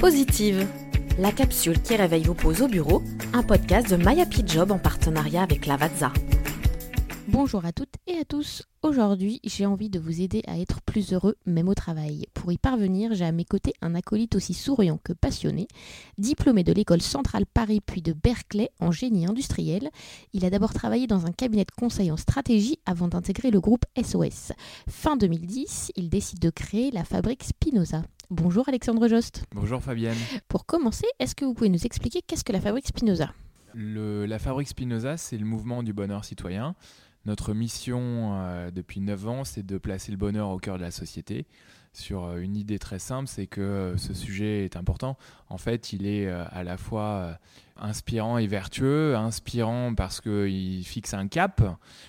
Positive, la capsule qui réveille vos pauses au bureau, un podcast de My Happy Job en partenariat avec Lavazza. Bonjour à toutes et à tous. Aujourd'hui, j'ai envie de vous aider à être plus heureux même au travail. Pour y parvenir, j'ai à mes côtés un acolyte aussi souriant que passionné, diplômé de l'école centrale Paris puis de Berkeley en génie industriel. Il a d'abord travaillé dans un cabinet de conseil en stratégie avant d'intégrer le groupe SOS. Fin 2010, il décide de créer la fabrique Spinoza. Bonjour Alexandre Jost. Bonjour Fabienne. Pour commencer, est-ce que vous pouvez nous expliquer qu'est-ce que la fabrique Spinoza? La fabrique Spinoza, c'est le mouvement du bonheur citoyen. Notre mission euh, depuis 9 ans, c'est de placer le bonheur au cœur de la société sur euh, une idée très simple, c'est que euh, ce sujet est important. En fait, il est à la fois inspirant et vertueux. Inspirant parce qu'il fixe un cap,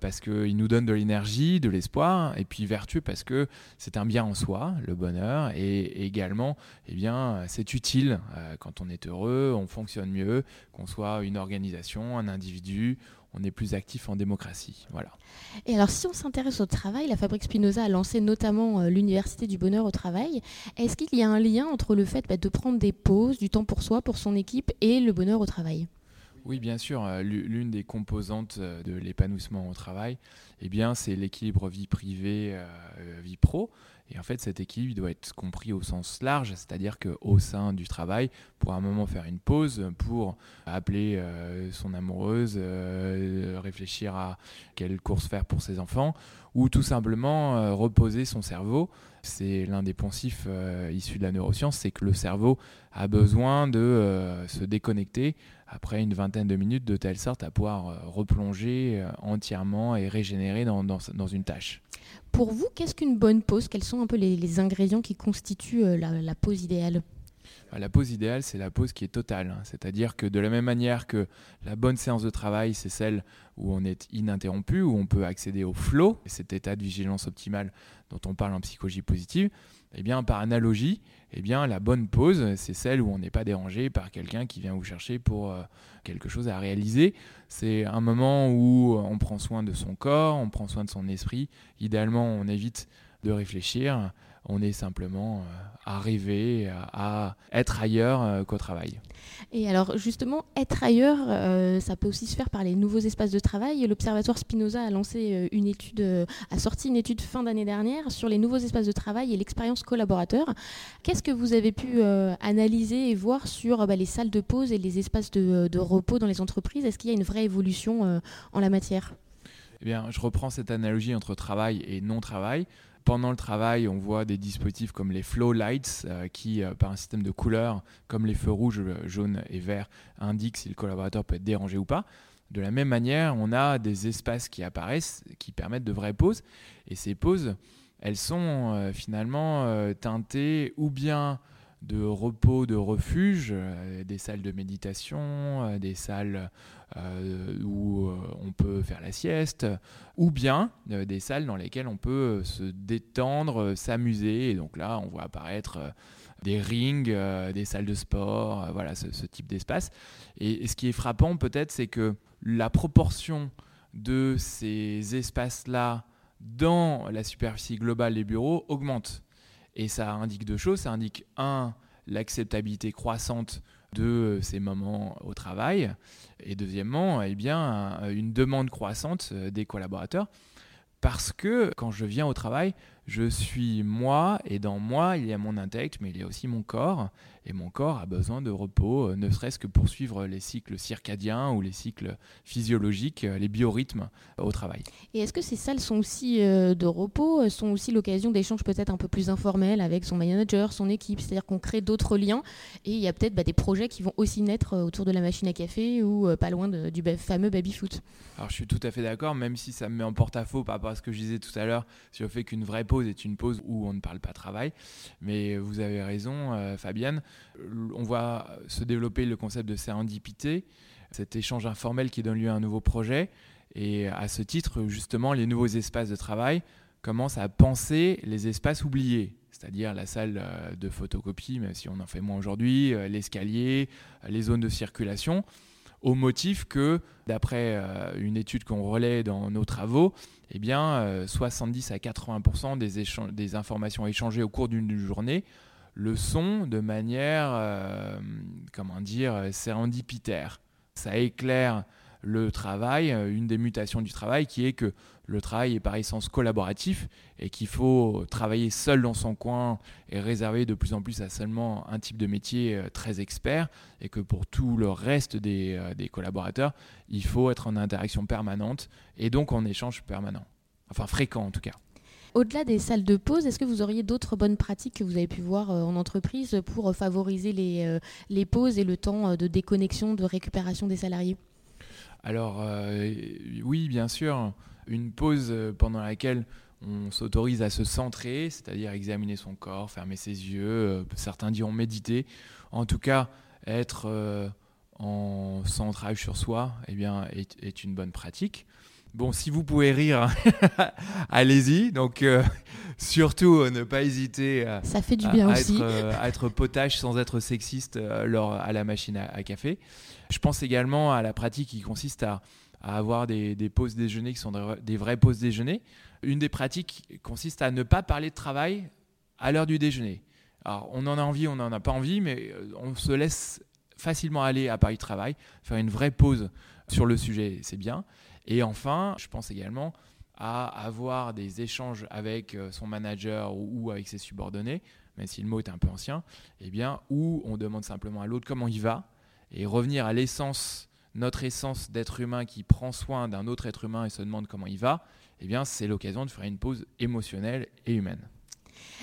parce qu'il nous donne de l'énergie, de l'espoir, et puis vertueux parce que c'est un bien en soi, le bonheur, et également, eh bien, c'est utile. Quand on est heureux, on fonctionne mieux, qu'on soit une organisation, un individu, on est plus actif en démocratie. Voilà. Et alors, si on s'intéresse au travail, la Fabrique Spinoza a lancé notamment euh, l'Université du bonheur au travail. Est-ce qu'il y a un lien entre le fait bah, de prendre des pauses, du temps pour soi, pour son équipe, et le bonheur au travail? Oui, bien sûr. Euh, l'une des composantes euh, de l'épanouissement au travail, eh bien, c'est l'équilibre vie privée, vie pro. Et en fait, cet équilibre doit être compris au sens large, c'est-à-dire qu'au sein du travail, pour un moment faire une pause, pour appeler euh, son amoureuse, euh, réfléchir à quelle course faire pour ses enfants, ou tout simplement euh, reposer son cerveau. C'est l'un des poncifs issus de la neuroscience, c'est que le cerveau a besoin de se déconnecter après une vingtaine de minutes de telle sorte à pouvoir replonger entièrement et régénérer dans, dans une tâche. Pour vous, qu'est-ce qu'une bonne pause? Quels sont un peu les, ingrédients qui constituent euh, la, pause idéale? Bah, la pause idéale, c'est la pause qui est totale. Hein. C'est-à-dire que de la même manière que la bonne séance de travail, c'est celle où on est ininterrompu, où on peut accéder au flow, cet état de vigilance optimale dont on parle en psychologie positive, eh bien, par analogie, eh bien, la bonne pause, c'est celle où on n'est pas dérangé par quelqu'un qui vient vous chercher pour euh, quelque chose à réaliser. C'est un moment où on prend soin de son corps, on prend soin de son esprit. Idéalement, on évite de réfléchir, on est simplement euh, arrivé à être ailleurs euh, qu'au travail. Et alors justement, être ailleurs, euh, ça peut aussi se faire par les nouveaux espaces de travail. L'Observatoire Spinoza a lancé une étude, a sorti une étude fin d'année dernière sur les nouveaux espaces de travail et l'expérience collaborateur. Qu'est-ce que vous avez pu analyser et voir sur bah, les salles de pause et les espaces de, de repos dans les entreprises? Est-ce qu'il y a une vraie évolution en la matière? Eh bien, je reprends cette analogie entre travail et non-travail. Pendant le travail, on voit des dispositifs comme les flow lights euh, qui, euh, par un système de couleurs comme les feux rouges, jaunes et verts, indiquent si le collaborateur peut être dérangé ou pas. De la même manière, on a des espaces qui apparaissent qui permettent de vraies pauses. Et ces pauses, elles sont euh, finalement teintées ou bien de repos, de refuge, euh, des salles de méditation, euh, des salles euh, où on peut faire la sieste, ou bien des salles dans lesquelles on peut se détendre, s'amuser. Et donc là, on voit apparaître des rings, des salles de sport, voilà ce, type d'espace. Et, ce qui est frappant peut-être, c'est que la proportion de ces espaces-là dans la superficie globale des bureaux augmente. Et ça indique deux choses. Ça indique, un, l'acceptabilité croissante de ces moments au travail. Et deuxièmement, eh bien, une demande croissante des collaborateurs. Parce que quand je viens au travail, je suis moi, et dans moi, il y a mon intellect, mais il y a aussi mon corps. Et mon corps a besoin de repos, euh, ne serait-ce que pour suivre les cycles circadiens ou les cycles physiologiques, euh, les biorhythmes au travail. Et est-ce que ces salles sont aussi euh, de repos, sont aussi l'occasion d'échanges peut-être un peu plus informels avec son manager, son équipe? C'est-à-dire qu'on crée d'autres liens et il y a peut-être bah, des projets qui vont aussi naître autour de la machine à café ou pas loin du fameux baby-foot. Alors je suis tout à fait d'accord, même si ça me met en porte-à-faux par rapport à ce que je disais tout à l'heure sur le fait qu'une vraie pause est une pause où on ne parle pas travail. Mais vous avez raison, euh, Fabienne. On voit se développer le concept de serendipité, cet échange informel qui donne lieu à un nouveau projet. Et à ce titre, justement, les nouveaux espaces de travail commencent à penser les espaces oubliés, c'est-à-dire la salle euh, de photocopie, même si on en fait moins aujourd'hui, euh, l'escalier, les zones de circulation au motif que, d'après euh, une étude qu'on relaie dans nos travaux, eh bien, 70 euh, à 80% des, des informations échangées au cours d'une journée le sont de manière, comment dire, sérendipitaire. Ça éclaire le travail, une des mutations du travail qui est que le travail est par essence collaboratif et qu'il faut travailler seul dans son coin et réserver de plus en plus à seulement un type de métier euh, très expert et que pour tout le reste des, euh, des collaborateurs, il faut être en interaction permanente et donc en échange permanent, enfin fréquent en tout cas. Au-delà des salles de pause, est-ce que vous auriez d'autres bonnes pratiques que vous avez pu voir euh, en entreprise pour favoriser les pauses et le temps de déconnexion, de récupération des salariés? Alors oui, bien sûr une pause euh, pendant laquelle on s'autorise à se centrer, c'est-à-dire examiner son corps, fermer ses yeux, euh, certains diront méditer, en tout cas être euh, en centrage sur soi, eh bien, est, une bonne pratique. Bon, si vous pouvez rire, allez-y. Donc, surtout, ne pas hésiter à, Ça fait du bien à, aussi. Être, à être potage sans être sexiste lors, à la machine à, café. Je pense également à la pratique qui consiste à, avoir des, pauses déjeuner qui sont des vraies pauses déjeuner. Une des pratiques consiste à ne pas parler de travail à l'heure du déjeuner. Alors, on en a envie, on n'en a pas envie, mais euh, on se laisse facilement aller à Paris Travail, faire une vraie pause sur le sujet, c'est bien. Et enfin, je pense également à avoir des échanges avec euh, son manager ou, avec ses subordonnés, même si le mot est un peu ancien, eh bien, où on demande simplement à l'autre comment il va et revenir à l'essence notre essence d'être humain qui prend soin d'un autre être humain et se demande comment il va, eh bien c'est l'occasion de faire une pause émotionnelle et humaine.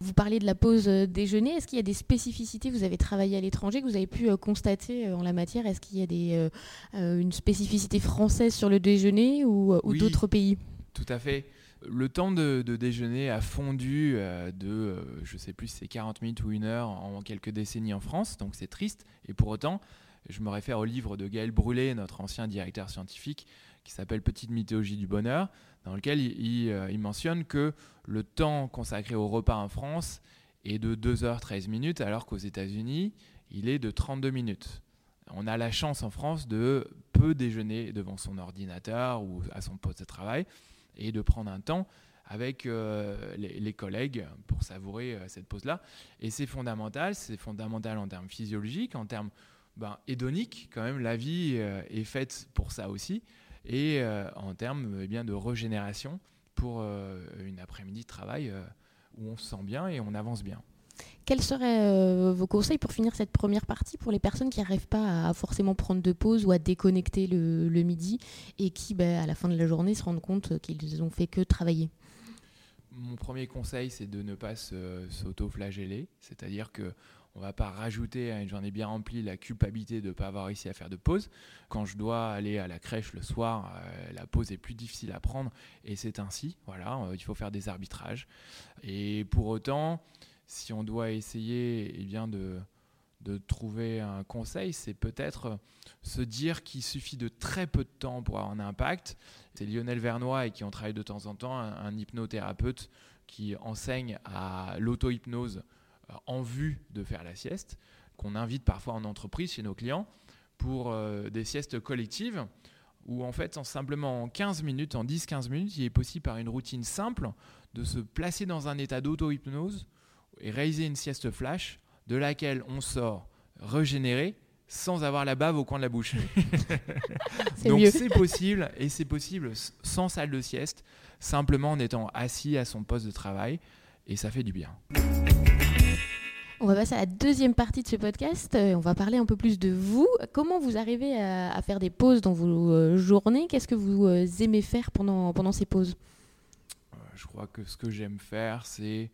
Vous parlez de la pause euh, déjeuner. Est-ce qu'il y a des spécificités? Vous avez travaillé à l'étranger que vous avez pu euh, constater euh, en la matière. Est-ce qu'il y a des, une spécificité française sur le déjeuner ou, d'autres pays? Tout à fait. Le temps de, déjeuner a fondu de, je ne sais plus, c'est 40 minutes ou une heure en quelques décennies en France, donc c'est triste. Et pour autant, je me réfère au livre de Gaël Brûlé, notre ancien directeur scientifique, qui s'appelle Petite mythologie du bonheur, dans lequel euh, il, mentionne que le temps consacré au repas en France est de 2h13 minutes, alors qu'aux États-Unis, il est de 32 minutes. On a la chance en France de peu déjeuner devant son ordinateur ou à son poste de travail et de prendre un temps avec euh, les, collègues pour savourer euh, cette pause-là. Et c'est fondamental, c'est fondamental en termes physiologiques, en termes ben, hédonique, quand même, la vie euh, est faite pour ça aussi, et euh, en termes eh bien, de régénération pour euh, une après-midi de travail où on se sent bien et on avance bien. Quels seraient vos conseils pour finir cette première partie pour les personnes qui n'arrivent pas à forcément prendre de pause ou à déconnecter le, midi et qui, ben, à la fin de la journée, se rendent compte qu'ils ont fait que travailler? Mon premier conseil, c'est de ne pas s'auto-flageller, c'est-à-dire que on va pas rajouter à une journée bien remplie la culpabilité de ne pas avoir réussi à faire de pause. Quand je dois aller à la crèche le soir, euh, la pause est plus difficile à prendre et c'est ainsi. Voilà, euh, il faut faire des arbitrages. Et pour autant, si on doit essayer eh bien de, trouver un conseil, c'est peut-être se dire qu'il suffit de très peu de temps pour avoir un impact. C'est Lionel Vernois et qui en travaille de temps en temps, un, un hypnothérapeute qui enseigne à l'auto-hypnose en vue de faire la sieste, qu'on invite parfois en entreprise chez nos clients pour euh, des siestes collectives où en fait en simplement en 15 minutes, en 10-15 minutes, il est possible par une routine simple de se placer dans un état d'auto-hypnose et réaliser une sieste flash de laquelle on sort régénéré sans avoir la bave au coin de la bouche. Donc c'est possible et c'est possible sans salle de sieste, simplement en étant assis à son poste de travail et ça fait du bien. On va passer à la deuxième partie de ce podcast. Euh, on va parler un peu plus de vous. Comment vous arrivez à, faire des pauses dans vos euh, journées? Qu'est-ce que vous euh, aimez faire pendant, pendant ces pauses? Je crois que ce que j'aime faire, c'est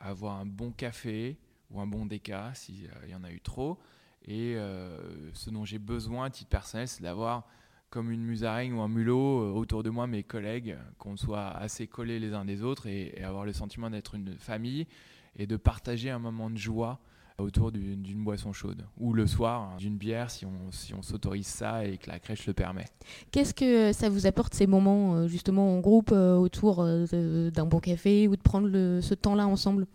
avoir un bon café ou un bon déca, s'il y en a eu trop. Et ce dont j'ai besoin à titre personnel, c'est d'avoir comme une musaraigne ou un mulot autour de moi mes collègues, qu'on soit assez collés les uns des autres et avoir le sentiment d'être une famille et de partager un moment de joie autour d'une boisson chaude ou le soir hein, d'une bière si on, si on s'autorise ça et que la crèche le permet. Qu'est-ce que ça vous apporte ces moments euh, justement en groupe euh, autour euh, d'un bon café ou de prendre ce temps-là ensemble?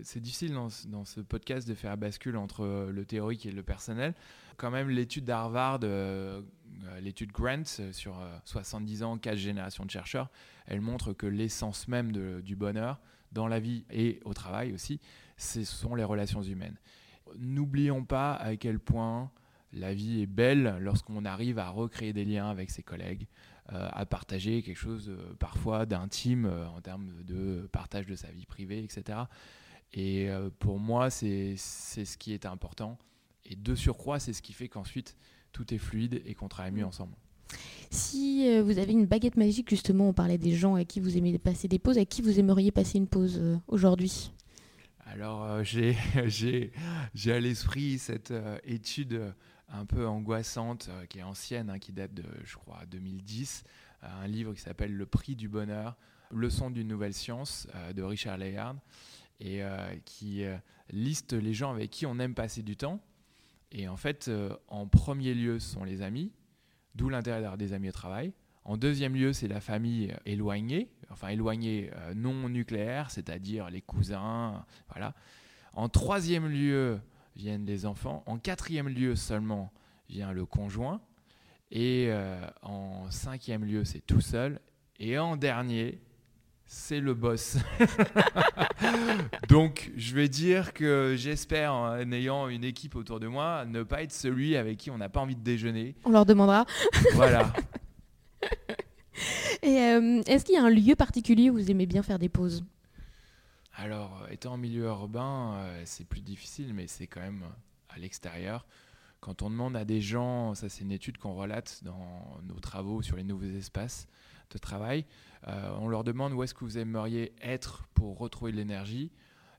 C'est difficile dans, dans, ce podcast de faire bascule entre le théorique et le personnel. Quand même, l'étude d'Harvard, l'étude Grant sur 70 ans, 4 générations de chercheurs, elle montre que l'essence même de, du bonheur, dans la vie et au travail aussi, ce sont les relations humaines. N'oublions pas à quel point la vie est belle lorsqu'on arrive à recréer des liens avec ses collègues, euh, à partager quelque chose euh, parfois d'intime euh, en termes de partage de sa vie privée, etc. Et pour moi, c'est ce qui est important. Et de surcroît, c'est ce qui fait qu'ensuite, tout est fluide et qu'on travaille mieux mmh. ensemble. Si vous avez une baguette magique, justement, on parlait des gens avec qui vous aimez passer des pauses, avec qui vous aimeriez passer une pause aujourd'hui? Alors, j'ai à l'esprit cette étude un peu angoissante, euh, qui est ancienne, hein, qui date de, je crois, 2010, euh, un livre qui s'appelle Le prix du bonheur, leçon d'une nouvelle science euh, de Richard Layard, et qui liste les gens avec qui on aime passer du temps. Et en fait, en premier lieu, ce sont les amis, d'où l'intérêt d'avoir des amis au travail. En deuxième lieu, c'est la famille éloignée, enfin éloignée non nucléaire, c'est-à-dire les cousins, voilà. En troisième lieu, viennent les enfants. En quatrième lieu seulement vient le conjoint. Et euh, en cinquième lieu, c'est tout seul. Et en dernier, c'est le boss. Donc, je vais dire que j'espère, en ayant une équipe autour de moi, ne pas être celui avec qui on n'a pas envie de déjeuner. On leur demandera. voilà. Et euh, est-ce qu'il y a un lieu particulier où vous aimez bien faire des pauses? Alors, euh, étant en milieu urbain, euh, c'est plus difficile, mais c'est quand même à l'extérieur. Quand on demande à des gens, ça c'est une étude qu'on relate dans nos travaux sur les nouveaux espaces travail, euh, on leur demande où est-ce que vous aimeriez être pour retrouver de l'énergie.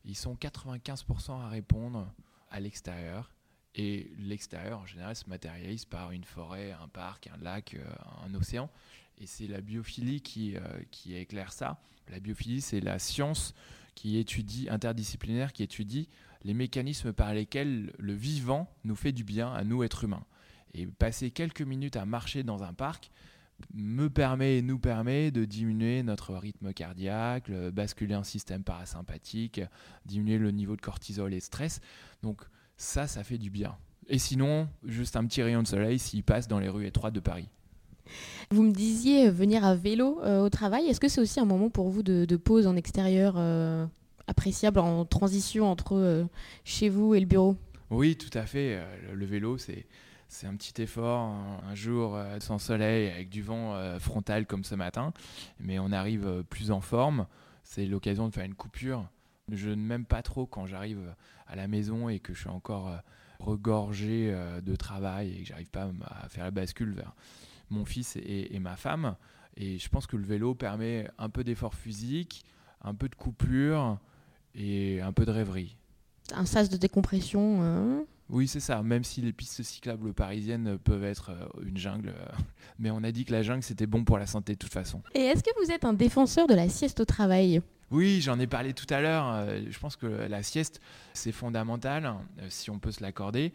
Ils sont 95% à répondre à l'extérieur. Et l'extérieur, en général, se matérialise par une forêt, un parc, un lac, un océan. Et c'est la biophilie qui, qui éclaire ça. La biophilie, c'est la science qui étudie, interdisciplinaire, qui étudie les mécanismes par lesquels le vivant nous fait du bien à nous, êtres humains. Et passer quelques minutes à marcher dans un parc me permet et nous permet de diminuer notre rythme cardiaque, basculer un système parasympathique, diminuer le niveau de cortisol et de stress. Donc ça, ça fait du bien. Et sinon, juste un petit rayon de soleil s'il passe dans les rues étroites de Paris. Vous me disiez euh, venir à vélo euh, au travail. Est-ce que c'est aussi un moment pour vous de, pause en extérieur euh, appréciable en transition entre chez vous et le bureau? Oui, tout à fait. Le, vélo, c'est c'est un petit effort, un, jour sans soleil, avec du vent frontal comme ce matin, mais on arrive plus en forme. C'est l'occasion de faire une coupure. Je ne m'aime pas trop quand j'arrive à la maison et que je suis encore regorgé de travail et que j'arrive pas à faire la bascule vers mon fils et, ma femme. Et je pense que le vélo permet un peu d'effort physique, un peu de coupure et un peu de rêverie. Un sas de décompression. Hein? Oui, c'est ça. Même si les pistes cyclables parisiennes peuvent être euh, une jungle, euh, mais on a dit que la jungle c'était bon pour la santé de toute façon. Et est-ce que vous êtes un défenseur de la sieste au travail? Oui, j'en ai parlé tout à l'heure. Euh, je pense que la sieste, c'est fondamental, euh, si on peut se l'accorder.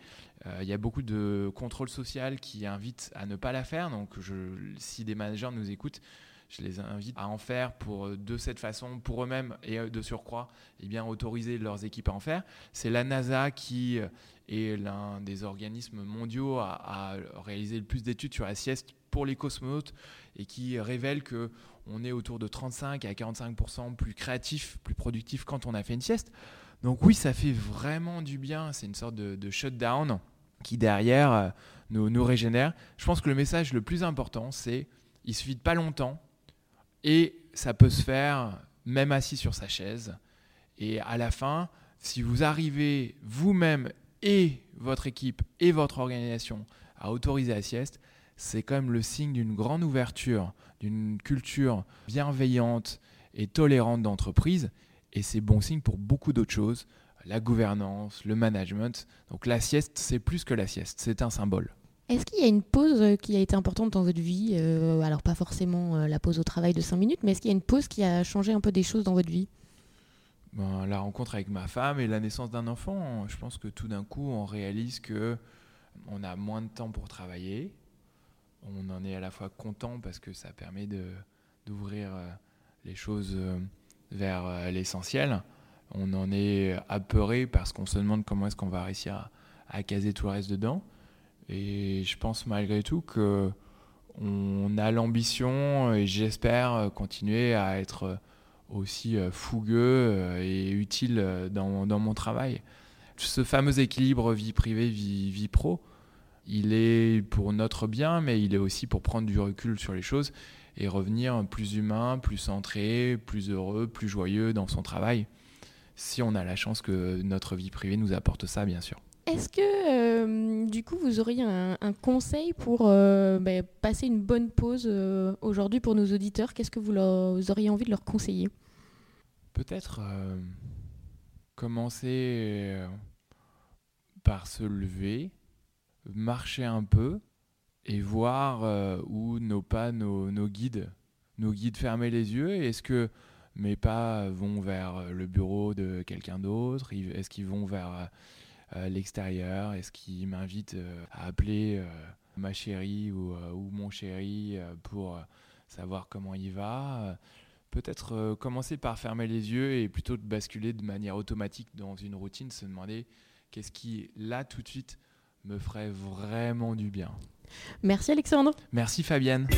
Il y a beaucoup de contrôle social qui invitent à ne pas la faire. Donc, si des managers nous écoutent, je les invite à en faire pour, de cette façon, pour eux-mêmes et de surcroît, eh bien, autoriser leurs équipes à en faire. C'est la NASA qui est l'un des organismes mondiaux à, réaliser le plus d'études sur la sieste pour les cosmonautes et qui révèle que on est autour de 35 à 45% plus créatif, plus productif quand on a fait une sieste. Donc oui, ça fait vraiment du bien. C'est une sorte de, shutdown qui derrière euh, nous, régénère. Je pense que le message le plus important, c'est il suffit pas longtemps et ça peut se faire même assis sur sa chaise. Et à la fin, si vous arrivez vous-même et votre équipe et votre organisation à autoriser la sieste, c'est quand même le signe d'une grande ouverture, d'une culture bienveillante et tolérante d'entreprise. Et c'est bon signe pour beaucoup d'autres choses, la gouvernance, le management. Donc la sieste, c'est plus que la sieste, c'est un symbole. Est-ce qu'il y a une pause euh, qui a été importante dans votre vie euh, Alors pas forcément euh, la pause au travail de 5 minutes, mais est-ce qu'il y a une pause qui a changé un peu des choses dans votre vie? Ben, La rencontre avec ma femme et la naissance d'un enfant. Je pense que tout d'un coup, on réalise que on a moins de temps pour travailler, on en est à la fois content parce que ça permet d'ouvrir les choses vers l'essentiel. On en est apeuré parce qu'on se demande comment est-ce qu'on va réussir à, caser tout le reste dedans. Et je pense malgré tout que on a l'ambition et j'espère continuer à être aussi fougueux et utile dans, mon travail. Ce fameux équilibre vie privée, vie, pro, il est pour notre bien, mais il est aussi pour prendre du recul sur les choses et revenir plus humain, plus centré, plus heureux, plus joyeux dans son travail, si on a la chance que notre vie privée nous apporte ça, bien sûr. Est-ce que euh, du coup vous auriez un, conseil pour euh, ben, passer une bonne pause euh, aujourd'hui pour nos auditeurs? Qu'est-ce que vous, auriez envie de leur conseiller? Peut-être commencer par se lever, marcher un peu et voir où nos pas nos, guides, nos guides fermer les yeux. Est-ce que mes pas vont vers le bureau de quelqu'un d'autre? Est-ce qu'ils vont vers euh, l'extérieur? Est-ce qu'il m'invite euh, à appeler euh, ma chérie ou, mon chéri pour savoir comment il va? Peut-être commencer par fermer les yeux et plutôt de basculer de manière automatique dans une routine, se demander qu'est-ce qui, là, tout de suite, me ferait vraiment du bien. Merci Alexandre. Merci Fabienne.